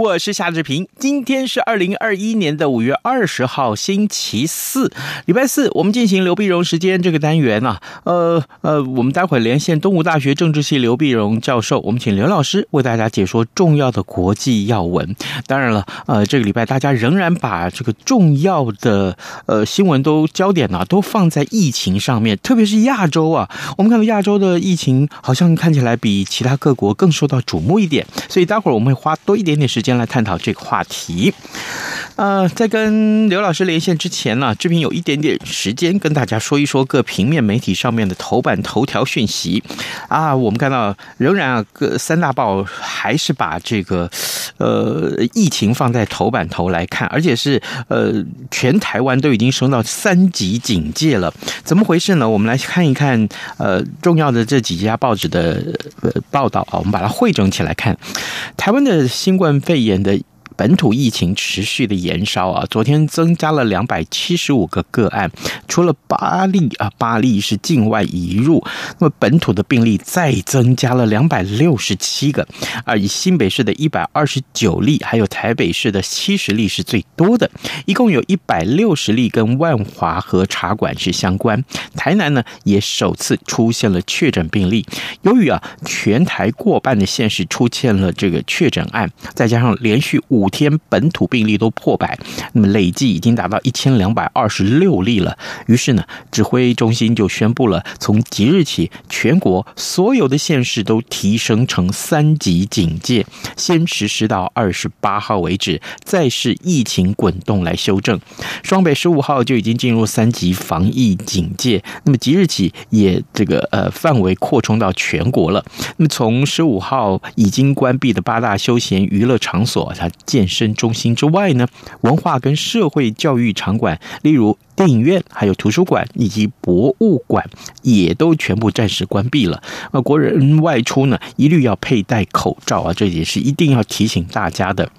我是夏志平。今天是二零二一年的五月二十号，星期四，礼拜四。我们进行刘必荣时间这个单元啊。呃呃，我们待会连线东吴大学政治系刘必荣教授，我们请刘老师为大家解说重要的国际要闻。当然了，呃，这个礼拜大家仍然把这个重要的呃新闻都焦点啊都放在疫情上面，特别是亚洲啊。我们看到亚洲的疫情好像看起来比其他各国更受到瞩目一点，所以待会儿我们。会花多一点点时间先来探讨这个话题。呃，在跟刘老师连线之前呢，志平有一点点时间跟大家说一说各平面媒体上面的头版头条讯息啊。我们看到仍然啊，各三大报还是把这个呃疫情放在头版头来看，而且是呃全台湾都已经升到三级警戒了。怎么回事呢？我们来看一看呃重要的这几家报纸的呃报道啊，我们把它汇整起来看台湾。的新冠肺演的。本土疫情持续的延烧啊，昨天增加了两百七十五个个案，除了八例啊，八例是境外移入，那么本土的病例再增加了两百六十七个，而以新北市的一百二十九例，还有台北市的七十例是最多的，一共有一百六十例跟万华和茶馆是相关。台南呢也首次出现了确诊病例，由于啊全台过半的县市出现了这个确诊案，再加上连续五天本土病例都破百，那么累计已经达到一千两百二十六例了。于是呢，指挥中心就宣布了，从即日起，全国所有的县市都提升成三级警戒，先实施到二十八号为止，再视疫情滚动来修正。双北十五号就已经进入三级防疫警戒，那么即日起也这个呃范围扩充到全国了。那么从十五号已经关闭的八大休闲娱乐场所，它建健身中心之外呢，文化跟社会教育场馆，例如电影院、还有图书馆以及博物馆，也都全部暂时关闭了。那，国人外出呢，一律要佩戴口罩啊，这也是一定要提醒大家的。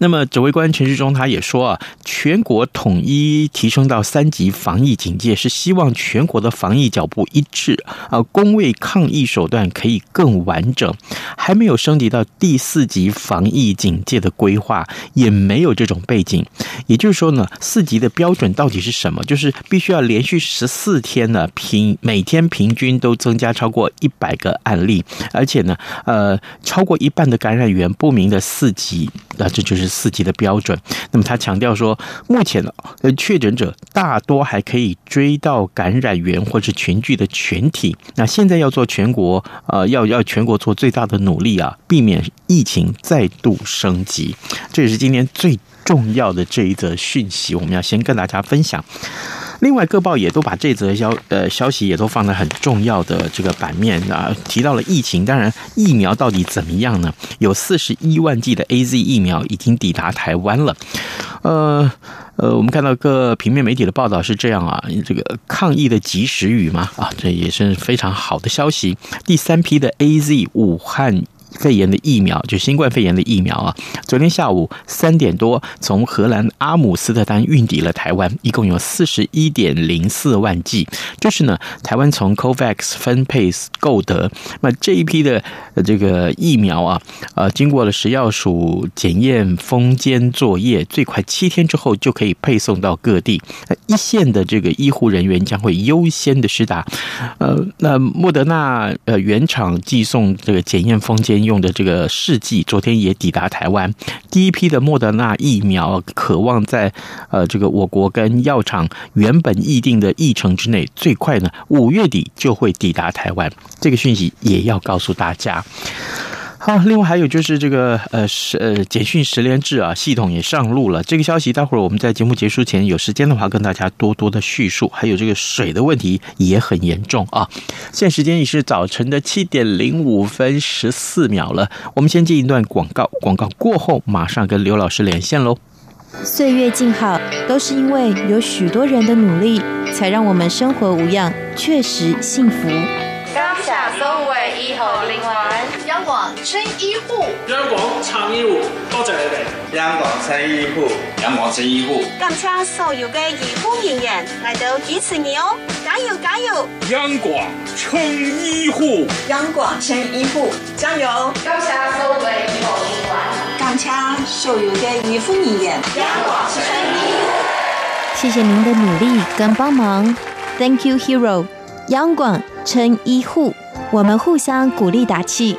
那么，指挥官陈世忠他也说啊，全国统一提升到三级防疫警戒，是希望全国的防疫脚步一致啊，公卫抗疫手段可以更完整。还没有升级到第四级防疫警戒的规划，也没有这种背景。也就是说呢，四级的标准到底是什么？就是必须要连续十四天呢，平每天平均都增加超过一百个案例，而且呢，呃，超过一半的感染源不明的四级。那这就是四级的标准。那么他强调说，目前呢，确诊者大多还可以追到感染源或是群聚的群体。那现在要做全国，呃，要要全国做最大的努力啊，避免疫情再度升级。这也是今天最重要的这一则讯息，我们要先跟大家分享。另外，各报也都把这则消呃消息也都放在很重要的这个版面啊，提到了疫情。当然，疫苗到底怎么样呢？有四十一万剂的 AZ 疫苗已经抵达台湾了。呃呃，我们看到各平面媒体的报道是这样啊，这个抗疫的及时雨嘛啊，这也是非常好的消息。第三批的 AZ 武汉。肺炎的疫苗，就新冠肺炎的疫苗啊，昨天下午三点多从荷兰阿姆斯特丹运抵了台湾，一共有四十一点零四万剂。这是呢，台湾从 COVAX 分配购得。那这一批的这个疫苗啊，呃，经过了食药署检验封监作业，最快七天之后就可以配送到各地。一线的这个医护人员将会优先的施打。呃，那莫德纳呃原厂寄送这个检验封监。用的这个试剂，昨天也抵达台湾。第一批的莫德纳疫苗，渴望在呃这个我国跟药厂原本议定的议程之内，最快呢五月底就会抵达台湾。这个讯息也要告诉大家。好，另外还有就是这个呃是呃简讯十连制啊系统也上路了，这个消息待会儿我们在节目结束前有时间的话跟大家多多的叙述。还有这个水的问题也很严重啊。现在时间已是早晨的七点零五分十四秒了，我们先进一段广告，广告过后马上跟刘老师连线喽。岁月静好，都是因为有许多人的努力，才让我们生活无恙，确实幸福。央广撑医护，央广撑医护，多谢你哋。央广撑医护，央广撑医护，感谢所有嘅医护人员来到支持你哦，加油加油！央广撑医护，央广撑医护，加油！感谢所有嘅医护人员，感谢所有嘅医护人员，央广撑医护。谢谢您的努力跟帮忙，Thank you, hero！央广撑医护，我们互相鼓励打气，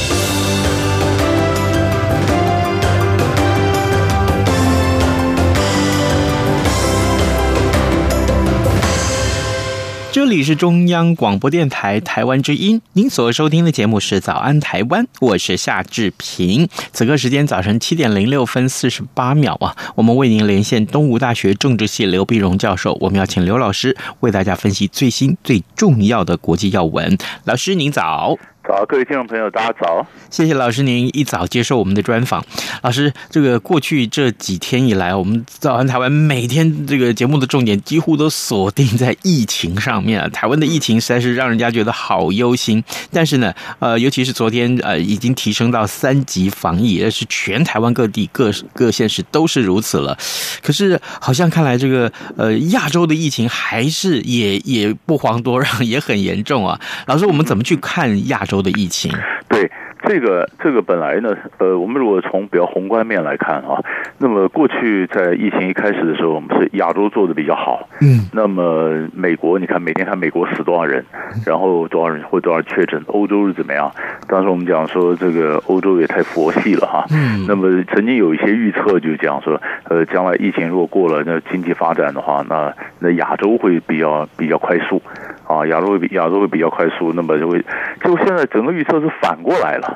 这里是中央广播电台台湾之音，您所收听的节目是《早安台湾》，我是夏志平。此刻时间早晨七点零六分四十八秒啊，我们为您连线东吴大学政治系刘碧荣教授，我们要请刘老师为大家分析最新最重要的国际要闻。老师您早。早，各位听众朋友，大家早！谢谢老师，您一早接受我们的专访。老师，这个过去这几天以来，我们早安台湾每天这个节目的重点几乎都锁定在疫情上面啊。台湾的疫情实在是让人家觉得好忧心。但是呢，呃，尤其是昨天，呃，已经提升到三级防疫，也是全台湾各地各各县市都是如此了。可是，好像看来这个呃亚洲的疫情还是也也不遑多让，也很严重啊。老师，我们怎么去看亚洲？州的疫情，对。这个这个本来呢，呃，我们如果从比较宏观面来看啊，那么过去在疫情一开始的时候，我们是亚洲做的比较好，嗯，那么美国你看每天看美国死多少人，然后多少人或多少确诊，欧洲是怎么样？当时我们讲说这个欧洲也太佛系了哈，嗯，那么曾经有一些预测就讲说，呃，将来疫情如果过了，那经济发展的话，那那亚洲会比较比较快速，啊，亚洲会比亚洲会比较快速，那么就会就现在整个预测是反过来了。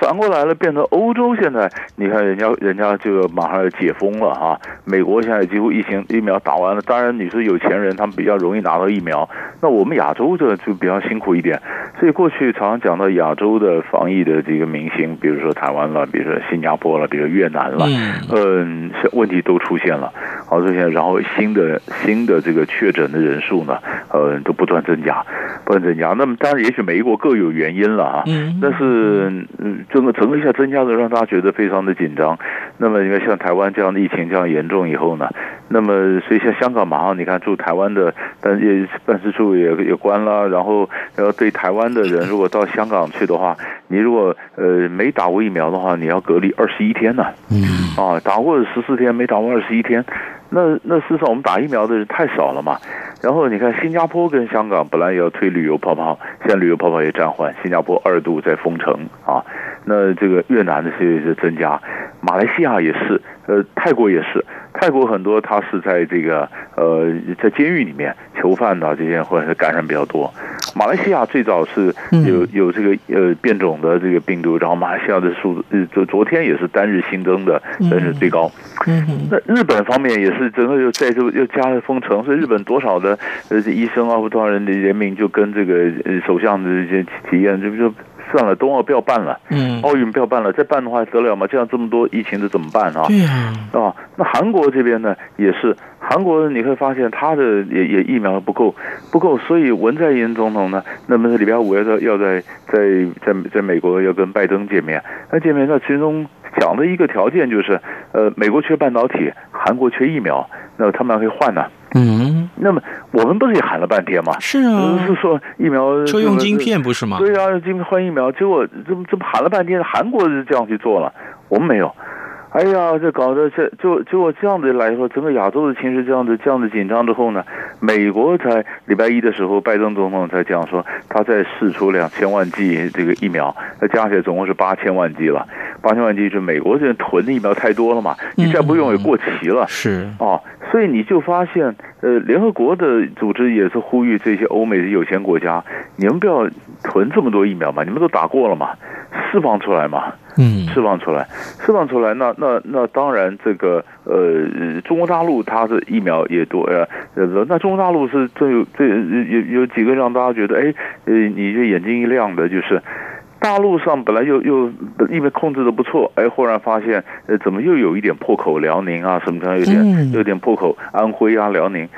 反过来了，变成欧洲现在，你看人家人家这个马上要解封了哈。美国现在几乎疫情疫苗打完了，当然你说有钱人他们比较容易拿到疫苗，那我们亚洲这就比较辛苦一点。所以过去常常讲到亚洲的防疫的这个明星，比如说台湾了，比如说新加坡了，比如说越南了，嗯，问题都出现了。好，出现然后新的新的这个确诊的人数呢，呃，都不断增加，不能增加。那么当然，也许每一国各有原因了哈，但是。嗯，整个整个一下增加的，让大家觉得非常的紧张。那么，因为像台湾这样的疫情这样严重以后呢，那么所以像香港马上你看驻台湾的，但也办事处也也关了。然后，然后对台湾的人，如果到香港去的话，你如果呃没打过疫苗的话，你要隔离二十一天呢。嗯。啊，打过十四天，没打过二十一天。那那事实上我们打疫苗的人太少了嘛。然后你看新加坡跟香港本来也要推旅游泡泡，现在旅游泡泡也暂缓，新加坡二度在封城啊。那这个越南的是是增加，马来西亚也是，呃，泰国也是，泰国很多他是在这个呃在监狱里面囚犯呐这些或者是感染比较多。马来西亚最早是有有这个呃变种的这个病毒，然后马来西亚的数字昨昨天也是单日新增的，但是最高。那日本方面也是整个又再就又加了封城，所以日本多少的呃医生啊或多少人的人民就跟这个首相的这些体验就就。算了，冬奥不要办了，嗯，奥运不要办了，再办的话得了吗？这样这么多疫情的怎么办啊？对啊，啊，那韩国这边呢也是，韩国你会发现他的也也疫苗不够，不够，所以文在寅总统呢，那么礼拜五要在要在在在在美国要跟拜登见面，那见面那其中讲的一个条件就是，呃，美国缺半导体，韩国缺疫苗，那他们还可以换呢。嗯，那么我们不是也喊了半天吗？是啊，是说疫苗车用晶片不是吗？对啊，晶片换疫苗，结果这么这么喊了半天，韩国是这样去做了，我们没有。哎呀，这搞得这就就我这样子来说，整个亚洲的情势这样子这样子紧张之后呢，美国才礼拜一的时候，拜登总统才讲说，他在试出两千万剂这个疫苗，那加起来总共是八千万剂了。八千万剂是美国这囤的疫苗太多了嘛，你再不用也过期了。是哦，所以你就发现，呃，联合国的组织也是呼吁这些欧美的有钱国家，你们不要囤这么多疫苗嘛，你们都打过了嘛，释放出来嘛。嗯，释放出来，释放出来，那那那当然，这个呃，中国大陆它的疫苗也多呀，呃，那中国大陆是这有这有有几个让大家觉得，哎，呃，你这眼睛一亮的，就是大陆上本来又又因为控制的不错，哎，忽然发现，呃，怎么又有一点破口，辽宁啊什么的，有点有点破口，安徽啊，辽宁。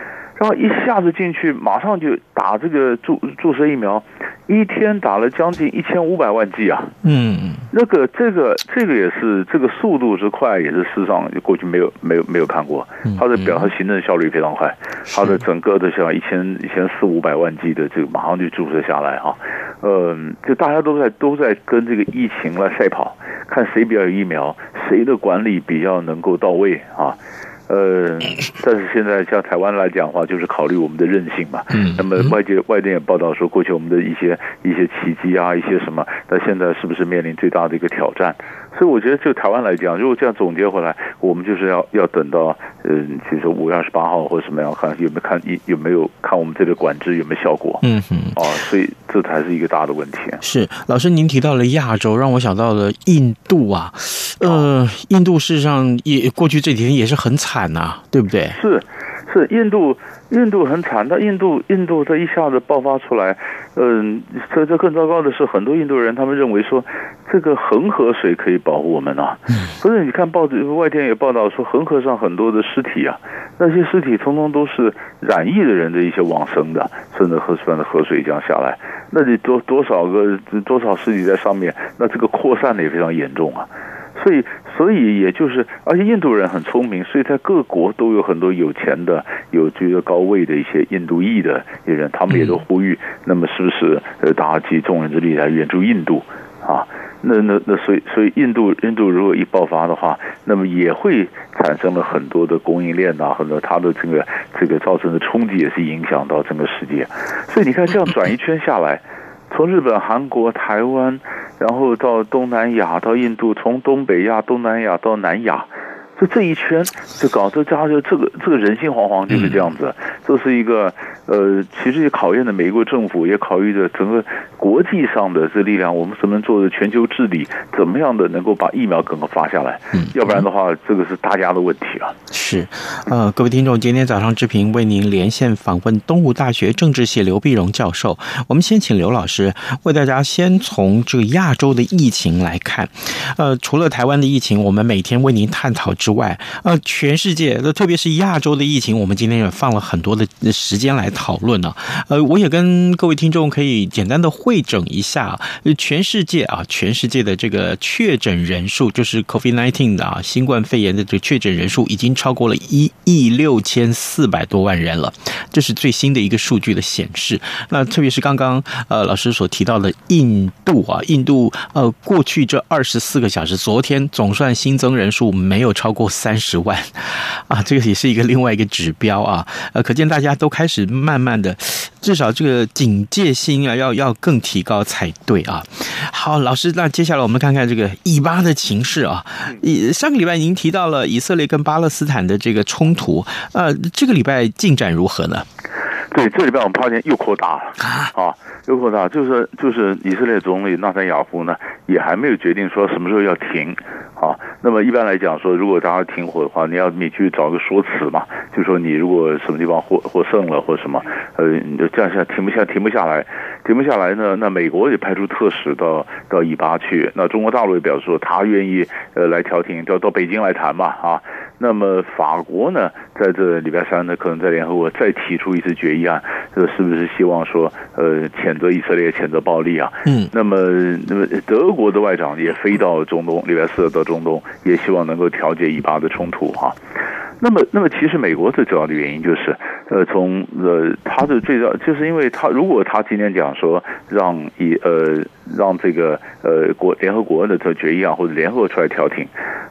然后一下子进去，马上就打这个注注射疫苗，一天打了将近一千五百万剂啊！嗯，那个这个这个也是这个速度之快，也是世上过去没有没有没有看过。它的表，它行政效率非常快，它的整个的像一千一千四五百万剂的这个马上就注射下来哈。嗯，就大家都在都在跟这个疫情来赛跑，看谁比较有疫苗，谁的管理比较能够到位啊。呃，但是现在像台湾来讲的话，就是考虑我们的韧性嘛。嗯。那么外界外电也报道说，过去我们的一些一些奇迹啊，一些什么，那现在是不是面临最大的一个挑战？所以我觉得，就台湾来讲，如果这样总结回来，我们就是要要等到，嗯，其实五月二十八号或者什么样，看有没有看有有没有看我们这个管制有没有效果。嗯哼。啊，所以这才是一个大的问题。是老师，您提到了亚洲，让我想到了印度啊。呃，印度事实上也过去这几天也是很惨呐、啊，对不对？是，是印度，印度很惨。但印度，印度这一下子爆发出来，嗯，这这更糟糕的是，很多印度人他们认为说，这个恒河水可以保护我们啊。不是，你看报纸外电也报道说，恒河上很多的尸体啊，那些尸体通通都是染疫的人的一些往生的，顺着河川的河水这样下来，那你多多少个多少尸体在上面，那这个扩散的也非常严重啊。所以，所以也就是，而且印度人很聪明，所以在各国都有很多有钱的、有这个高位的一些印度裔的人，他们也都呼吁，那么是不是呃，大家集众人之力来援助印度啊？那那那，所以所以印度印度如果一爆发的话，那么也会产生了很多的供应链啊，很多它的这个这个造成的冲击也是影响到整个世界。所以你看，这样转一圈下来。从日本、韩国、台湾，然后到东南亚，到印度，从东北亚、东南亚到南亚。就这一圈，就搞这家就这个这个人心惶惶，就是这样子。这是一个呃，其实也考验的美国政府，也考虑着整个国际上的这力量。我们怎么做的全球治理，怎么样的能够把疫苗赶快发下来？要不然的话，这个是大家的问题啊。是，呃，各位听众，今天早上志平为您连线访问东吴大学政治系刘碧荣教授。我们先请刘老师为大家先从这个亚洲的疫情来看。呃，除了台湾的疫情，我们每天为您探讨之外，呃，全世界，特别是亚洲的疫情，我们今天也放了很多的时间来讨论呢。呃，我也跟各位听众可以简单的会整一下，全世界啊，全世界的这个确诊人数，就是 COVID-19 的啊，新冠肺炎的这个确诊人数已经超过了一亿六千四百多万人了，这是最新的一个数据的显示。那特别是刚刚呃老师所提到的印度啊，印度呃过去这二十四个小时，昨天总算新增人数没有超过。过三十万啊，这个也是一个另外一个指标啊，呃，可见大家都开始慢慢的，至少这个警戒心啊，要要更提高才对啊。好，老师，那接下来我们看看这个以巴的情势啊。以上个礼拜您提到了以色列跟巴勒斯坦的这个冲突，呃，这个礼拜进展如何呢？对，这礼拜我们发现又扩大了啊，又扩大，就是就是以色列总理纳坦雅胡呢，也还没有决定说什么时候要停。啊，那么一般来讲说，如果大家停火的话，你要你去找个说辞嘛，就说你如果什么地方获获胜了或什么，呃，你就这样下停不下停不下来，停不下来呢，那美国也派出特使到到以巴去，那中国大陆也表示说他愿意呃来调停，到到北京来谈嘛啊，那么法国呢，在这礼拜三呢，可能在联合国再提出一次决议案，这是不是希望说呃谴责以色列谴责暴力啊？嗯，那么那么德国的外长也飞到中东，礼拜四到中。中东也希望能够调解以巴的冲突哈，那么，那么其实美国最主要的原因就是，呃，从呃他的最早，就是因为他如果他今天讲说让以呃让这个呃国联合国的这决议啊，或者联合国出来调停，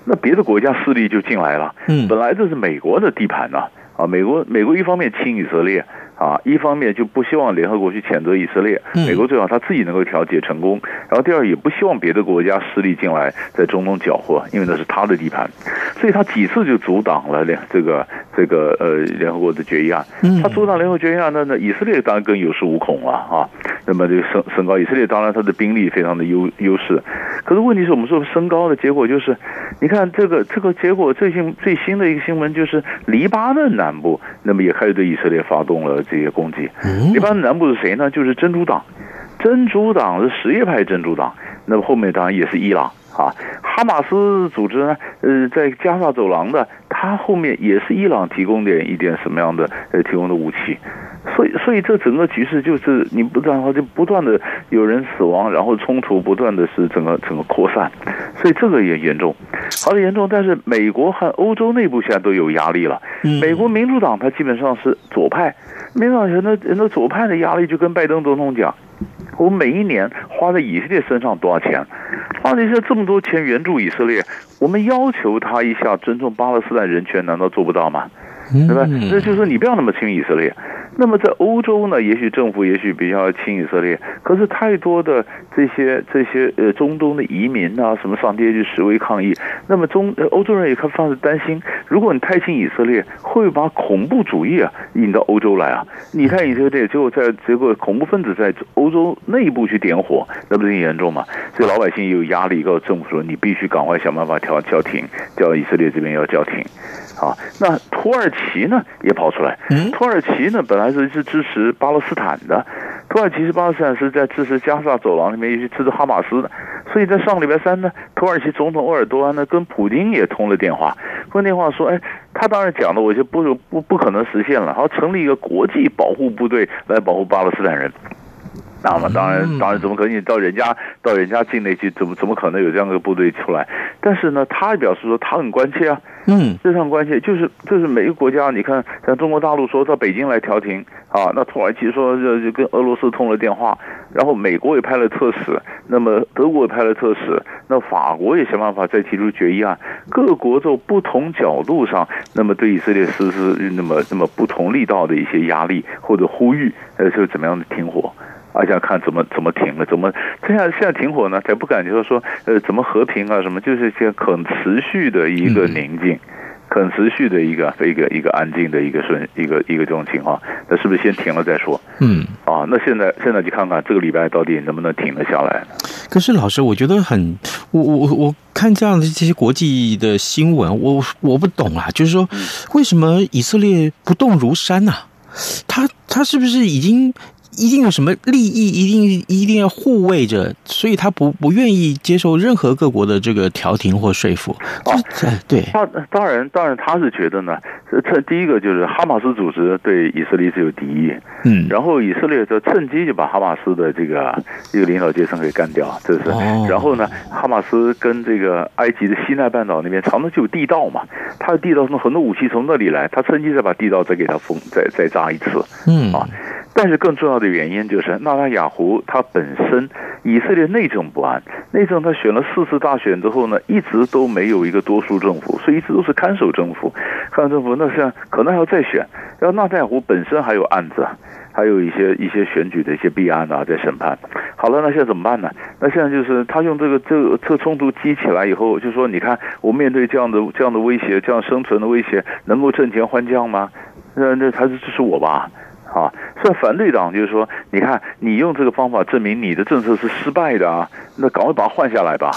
那别的国家势力就进来了。嗯，本来这是美国的地盘呐，啊，美国美国一方面亲以色列。啊，一方面就不希望联合国去谴责以色列，美国最好他自己能够调解成功。然后第二，也不希望别的国家势力进来在中东搅和，因为那是他的地盘，所以他几次就阻挡了联这个这个呃联合国的决议案。他阻挡联合国决议案，那那以色列当然更有恃无恐了啊。那么这个升升高，以色列当然他的兵力非常的优优势，可是问题是我们说升高的结果就是，你看这个这个结果最新最新的一个新闻就是黎巴嫩南部，那么也开始对以色列发动了。这些攻击，黎巴嫩南部是谁呢？就是真主党，真主党是什叶派真主党。那么后面当然也是伊朗啊，哈马斯组织呢？呃，在加沙走廊的，它后面也是伊朗提供点一点什么样的呃提供的武器。所以，所以这整个局势就是你不断就不断的有人死亡，然后冲突不断的是整个整个扩散，所以这个也严重，好的严重。但是美国和欧洲内部现在都有压力了。美国民主党它基本上是左派，民主党人的人的左派的压力就跟拜登总统讲，我们每一年花在以色列身上多少钱？花了一些这么多钱援助以色列，我们要求他一下尊重巴勒斯坦人权，难道做不到吗？对吧？那就是说你不要那么亲以色列。那么在欧洲呢，也许政府也许比较亲以色列，可是太多的这些这些呃中东的移民啊，什么上街去示威抗议，那么中欧洲人也开始担心，如果你太亲以色列，会不会把恐怖主义啊引到欧洲来啊？你太以色列，结果在结果恐怖分子在欧洲内部去点火，那不是很严重吗？所以老百姓也有压力，告诉政府说，你必须赶快想办法调叫停，叫以色列这边要叫停。啊，那土耳其呢也跑出来。土耳其呢本来是是支持巴勒斯坦的，土耳其是巴勒斯坦是在支持加沙走廊里面也去支持哈马斯的。所以在上个礼拜三呢，土耳其总统鄂尔多安呢跟普京也通了电话，通电话说，哎，他当然讲的我就不不不可能实现了，他成立一个国际保护部队来保护巴勒斯坦人。那么当然，当然怎么可能？你到人家到人家境内去，怎么怎么可能有这样一个部队出来？但是呢，他也表示说他很关切啊，嗯，非常关系。就是就是每个国家，你看像中国大陆说到北京来调停啊，那土耳其说就就跟俄罗斯通了电话，然后美国也派了特使，那么德国也派了特使，那法国也想办法再提出决议案。各国就不同角度上，那么对以色列实施那么那么不同力道的一些压力或者呼吁，呃，就怎么样的停火。而且看怎么怎么停了，怎么现在现在停火呢？才不敢就是说，呃，怎么和平啊？什么就是些可持续的一个宁静，可持续的一个一个一个安静的一个顺一个一个这种情况。那是不是先停了再说？嗯，啊，那现在现在就看看这个礼拜到底能不能停得下来。可是老师，我觉得很，我我我看这样的这些国际的新闻，我我不懂啊，就是说，为什么以色列不动如山呢？啊？他他是不是已经？一定有什么利益，一定一定要护卫着，所以他不不愿意接受任何各国的这个调停或说服。啊，对，他当然当然他是觉得呢，这第一个就是哈马斯组织对以色列是有敌意，嗯，然后以色列就趁机就把哈马斯的这个一个领导阶层给干掉，这是。然后呢，哈马斯跟这个埃及的西奈半岛那边常常就有地道嘛，他的地道从很多武器从那里来，他趁机再把地道再给他封，再再炸一次，嗯啊。但是更重要的原因就是，纳塔雅胡他本身以色列内政不安，内政他选了四次大选之后呢，一直都没有一个多数政府，所以一直都是看守政府。看守政府那现在可能还要再选，然后纳塔雅胡本身还有案子，还有一些一些选举的一些弊案啊在审判。好了，那现在怎么办呢？那现在就是他用这个这个这冲突激起来以后，就说你看我面对这样的这样的威胁，这样生存的威胁，能够挣钱换将吗？那那还是支持我吧。啊，所以反对党就是说，你看，你用这个方法证明你的政策是失败的啊，那赶快把它换下来吧。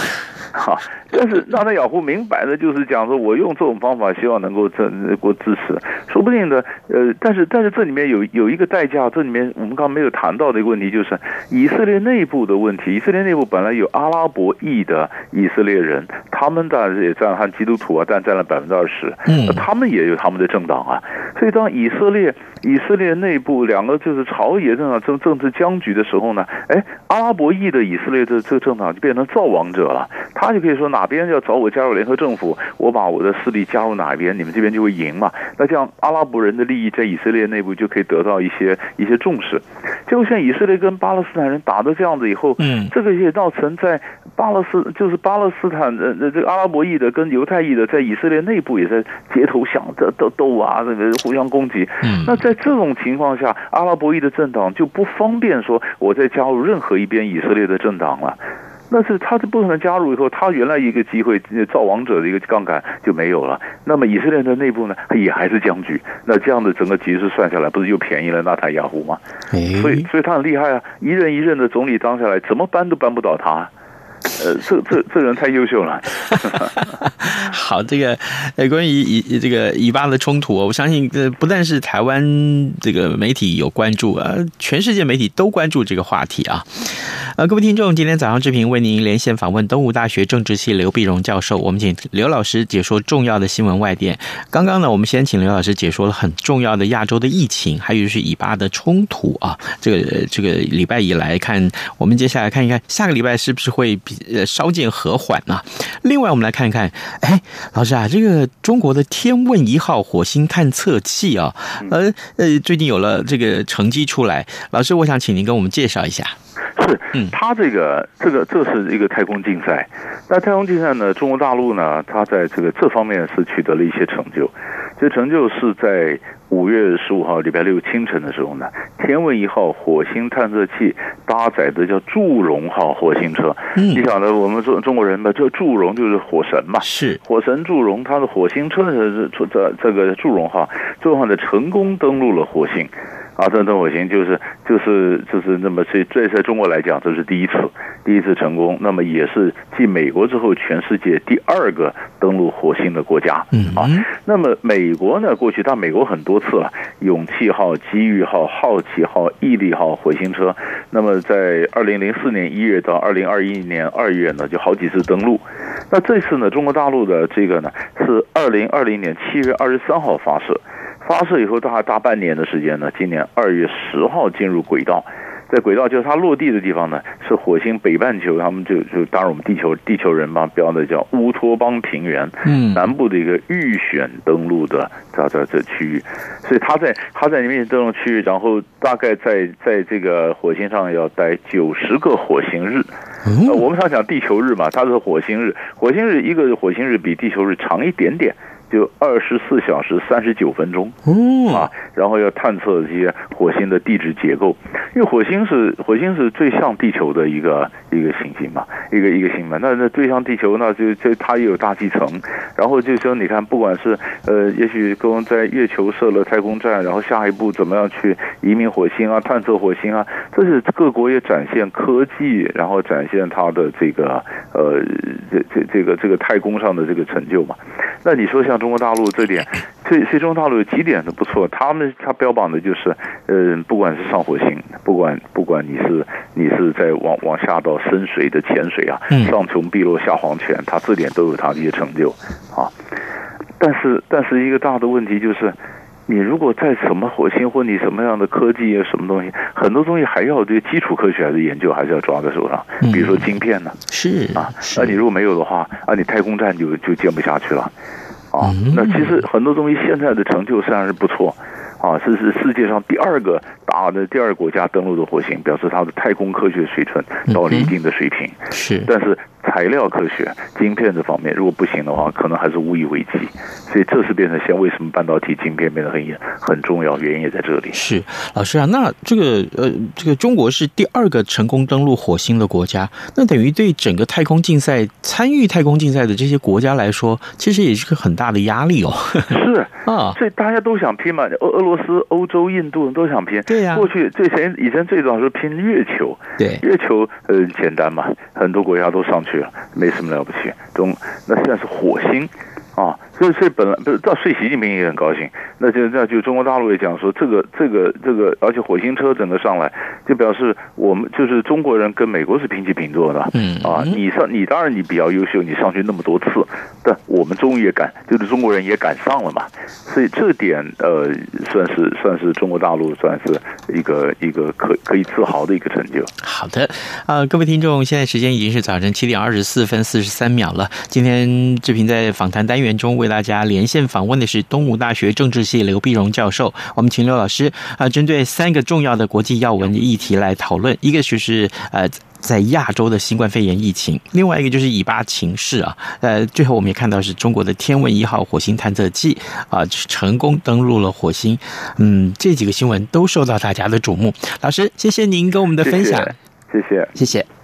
哈，但是纳塔雅胡明摆的就是讲说，我用这种方法，希望能够这过支持，说不定的。呃，但是但是这里面有有一个代价，这里面我们刚刚没有谈到的一个问题，就是以色列内部的问题。以色列内部本来有阿拉伯裔的以色列人，他们当然也占和基督徒啊，但占了百分之二十。嗯，他们也有他们的政党啊，所以当以色列以色列内部两个就是朝野政党政政治僵局的时候呢，哎，阿拉伯裔的以色列的这个政党就变成造王者了，他就可以说哪边要找我加入联合政府，我把我的势力加入哪边，你们这边就会赢嘛。那这样阿拉伯人的利益在以色列内部就可以得到一些一些重视。结果像以色列跟巴勒斯坦人打的这样子以后，嗯，这个也造成在巴勒斯就是巴勒斯坦的这个阿拉伯裔的跟犹太裔的在以色列内部也在街头响着斗斗啊，这个互相攻击。嗯，那在这种情况下，阿拉伯裔的政党就不方便说我再加入任何一边以色列的政党了。那是他是不可能加入以后，他原来一个机会造王者的一个杠杆就没有了。那么以色列的内部呢，也还是僵局。那这样的整个局势算下来，不是又便宜了纳坦雅胡吗？所以，所以他很厉害啊！一任一任的总理当下来，怎么搬都搬不倒他。呃，这这这人太优秀了。好，这个呃，关于以这个以巴的冲突，我相信这不但是台湾这个媒体有关注啊，全世界媒体都关注这个话题啊。呃，各位听众，今天早上志平为您连线访问东吴大学政治系刘碧荣教授，我们请刘老师解说重要的新闻外电。刚刚呢，我们先请刘老师解说了很重要的亚洲的疫情，还有就是以巴的冲突啊。这个这个礼拜以来看，我们接下来看一看下个礼拜是不是会比呃稍见和缓呢？另外，我们来看一看，哎，老师啊，这个中国的天问一号火星探测器啊，呃呃，最近有了这个成绩出来，老师，我想请您跟我们介绍一下。是，嗯他这个这个这是一个太空竞赛。那太空竞赛呢，中国大陆呢，它在这个这方面是取得了一些成就。这成就是在五月十五号礼拜六清晨的时候呢，天问一号火星探测器搭载的叫祝融号火星车。嗯，你晓得我们中中国人嘛，这祝融就是火神嘛，是火神祝融，它的火星车是这这这个祝融号，最后呢成功登陆了火星。啊，这登火星就是就是就是那么，这这在中国来讲，这是第一次，第一次成功。那么也是继美国之后，全世界第二个登陆火星的国家。嗯啊，那么美国呢，过去到美国很多次了，勇气号、机遇号、好奇号、毅力号火星车。那么在二零零四年一月到二零二一年二月呢，就好几次登陆。那这次呢，中国大陆的这个呢，是二零二零年七月二十三号发射。发射以后大概大半年的时间呢，今年二月十号进入轨道，在轨道就是它落地的地方呢，是火星北半球，他们就就当然我们地球地球人嘛标的叫乌托邦平原，嗯，南部的一个预选登陆的这这这区域，所以它在它在里面登陆区域，然后大概在在这个火星上要待九十个火星日，呃，我们常讲地球日嘛，它是火星日，火星日一个火星日比地球日长一点点。就二十四小时三十九分钟，啊，然后要探测这些火星的地质结构，因为火星是火星是最像地球的一个一个行星嘛，一个一个星嘛，那那最像地球，那就就它也有大气层，然后就说你看，不管是呃，也许跟在月球设了太空站，然后下一步怎么样去移民火星啊，探测火星啊，这是各国也展现科技，然后展现它的这个呃这这这个这个太空上的这个成就嘛，那你说像。中国大陆这点，所以中国大陆有几点是不错。他们他标榜的就是，呃，不管是上火星，不管不管你是你是在往往下到深水的潜水啊，上穷碧落下黄泉，他这点都有他的一些成就啊。但是但是一个大的问题就是，你如果在什么火星或你什么样的科技啊什么东西，很多东西还要对基础科学还是研究，还是要抓在手上。比如说晶片呢，是啊，那你如果没有的话，啊，你太空站就就建不下去了。啊，那其实很多东西现在的成就虽然是不错，啊，这是世界上第二个大的第二个国家登陆的火星，表示它的太空科学水准到了一定的水平。是，但是。材料科学、晶片这方面，如果不行的话，可能还是无以为继。所以这是变成现在为什么半导体晶片变得很很重要，原因也在这里。是老师啊，那这个呃，这个中国是第二个成功登陆火星的国家，那等于对整个太空竞赛参与太空竞赛的这些国家来说，其实也是个很大的压力哦。是 啊，所以大家都想拼嘛，俄俄罗斯、欧洲、印度人都想拼。对呀、啊，过去最前以前最早是拼月球，对月球呃简单嘛，很多国家都上去。没什么了不起，中那现在是火星啊，所以所以本来不是，到所以习近平也很高兴。那就那就中国大陆也讲说，这个这个这个，而且火星车整个上来，就表示我们就是中国人跟美国是平起平坐的。嗯啊，你上你当然你比较优秀，你上去那么多次，但我们终于也敢，就是中国人也敢上了嘛。所以这点呃，算是算是中国大陆算是一个一个可可以自豪的一个成就。好的，呃，各位听众，现在时间已经是早晨七点二十四分四十三秒了。今天志平在访谈单元中为大家连线访问的是东吴大学政治系刘碧荣教授。我们请刘老师啊，针对三个重要的国际要闻的议题来讨论。一个就是呃，在亚洲的新冠肺炎疫情；另外一个就是以巴情势啊。呃，最后我们也看到是中国的天问一号火星探测器啊，成功登陆了火星。嗯，这几个新闻都受到大家的瞩目。老师，谢谢您跟我们的分享。谢谢，谢谢。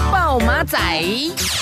报马仔。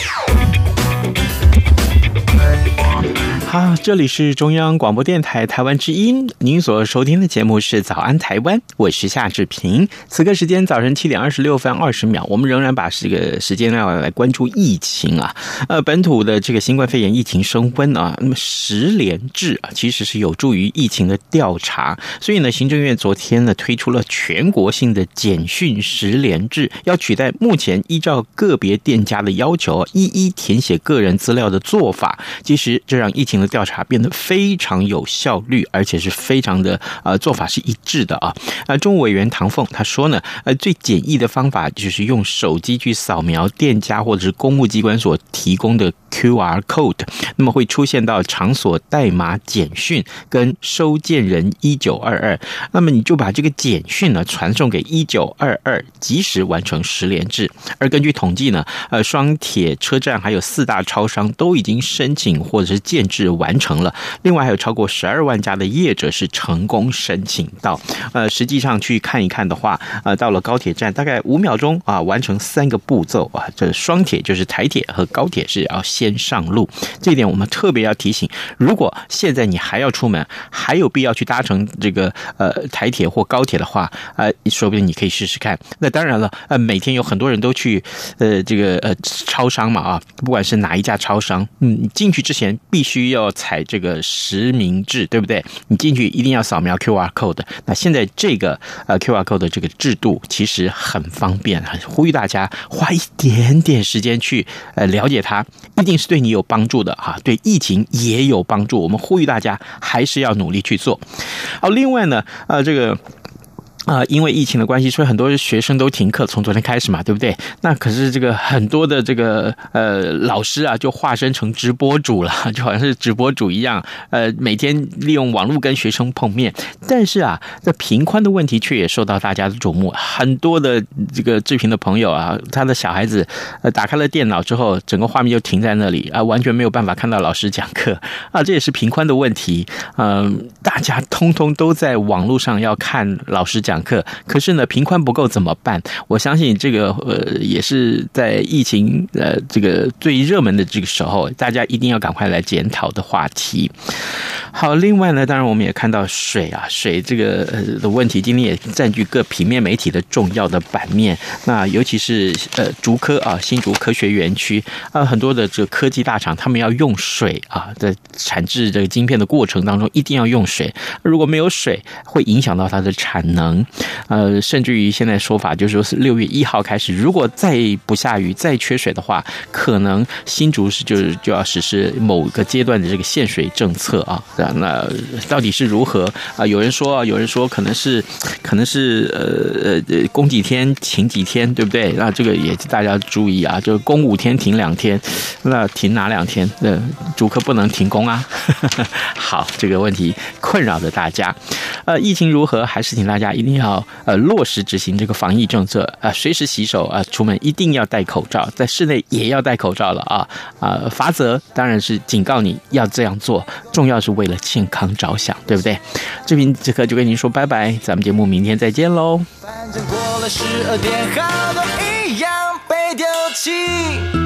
好，这里是中央广播电台台湾之音，您所收听的节目是《早安台湾》，我是夏志平。此刻时间早晨七点二十六分二十秒，我们仍然把这个时间要来关注疫情啊。呃，本土的这个新冠肺炎疫情升温啊，那么十联制啊，其实是有助于疫情的调查。所以呢，行政院昨天呢推出了全国性的简讯十联制，要取代目前依照个别店家的要求一一填写个人资料的做法。法其实这让疫情的调查变得非常有效率，而且是非常的呃做法是一致的啊。呃，中务委员唐凤他说呢，呃，最简易的方法就是用手机去扫描店家或者是公务机关所提供的 QR code，那么会出现到场所代码简讯跟收件人一九二二，那么你就把这个简讯呢传送给一九二二，及时完成十连制。而根据统计呢，呃，双铁车站还有四大超商都已经申请或者是建制。完成了，另外还有超过十二万家的业者是成功申请到。呃，实际上去看一看的话，呃，到了高铁站大概五秒钟啊，完成三个步骤啊。这双铁就是台铁和高铁是要先上路，这一点我们特别要提醒。如果现在你还要出门，还有必要去搭乘这个呃台铁或高铁的话，呃，说不定你可以试试看。那当然了，呃，每天有很多人都去呃这个呃超商嘛啊，不管是哪一家超商，嗯，你进去之前必须要。采这个实名制，对不对？你进去一定要扫描 QR code。那现在这个呃 QR code 的这个制度其实很方便，呼吁大家花一点点时间去呃了解它，一定是对你有帮助的哈，对疫情也有帮助。我们呼吁大家还是要努力去做。好，另外呢，呃，这个。啊，因为疫情的关系，所以很多学生都停课，从昨天开始嘛，对不对？那可是这个很多的这个呃老师啊，就化身成直播主了，就好像是直播主一样，呃，每天利用网络跟学生碰面。但是啊，这频宽的问题却也受到大家的瞩目。很多的这个志平的朋友啊，他的小孩子呃打开了电脑之后，整个画面就停在那里啊，完全没有办法看到老师讲课啊，这也是频宽的问题。嗯，大家通通都在网络上要看老师讲。课，可是呢，频宽不够怎么办？我相信这个呃，也是在疫情呃这个最热门的这个时候，大家一定要赶快来检讨的话题。好，另外呢，当然我们也看到水啊，水这个的问题，今天也占据各平面媒体的重要的版面。那尤其是呃竹科啊，新竹科学园区啊，很多的这个科技大厂，他们要用水啊，在产制这个晶片的过程当中，一定要用水。如果没有水，会影响到它的产能。呃，甚至于现在说法就是说是六月一号开始，如果再不下雨、再缺水的话，可能新竹是就是就要实施某个阶段的这个限水政策啊。那到底是如何啊？有人说啊，有人说可能是可能是呃呃供几天停几天，对不对？那这个也大家注意啊，就是供五天停两天，那停哪两天？那竹科不能停工啊。好，这个问题困扰着大家。呃，疫情如何？还是请大家一定要呃落实执行这个防疫政策啊，随时洗手啊，出门一定要戴口罩，在室内也要戴口罩了啊啊！罚则当然是警告你要这样做，重要是为了健康着想，对不对？这边这刻就跟您说拜拜，咱们节目明天再见喽。反正过了十二点，好多一样被丢弃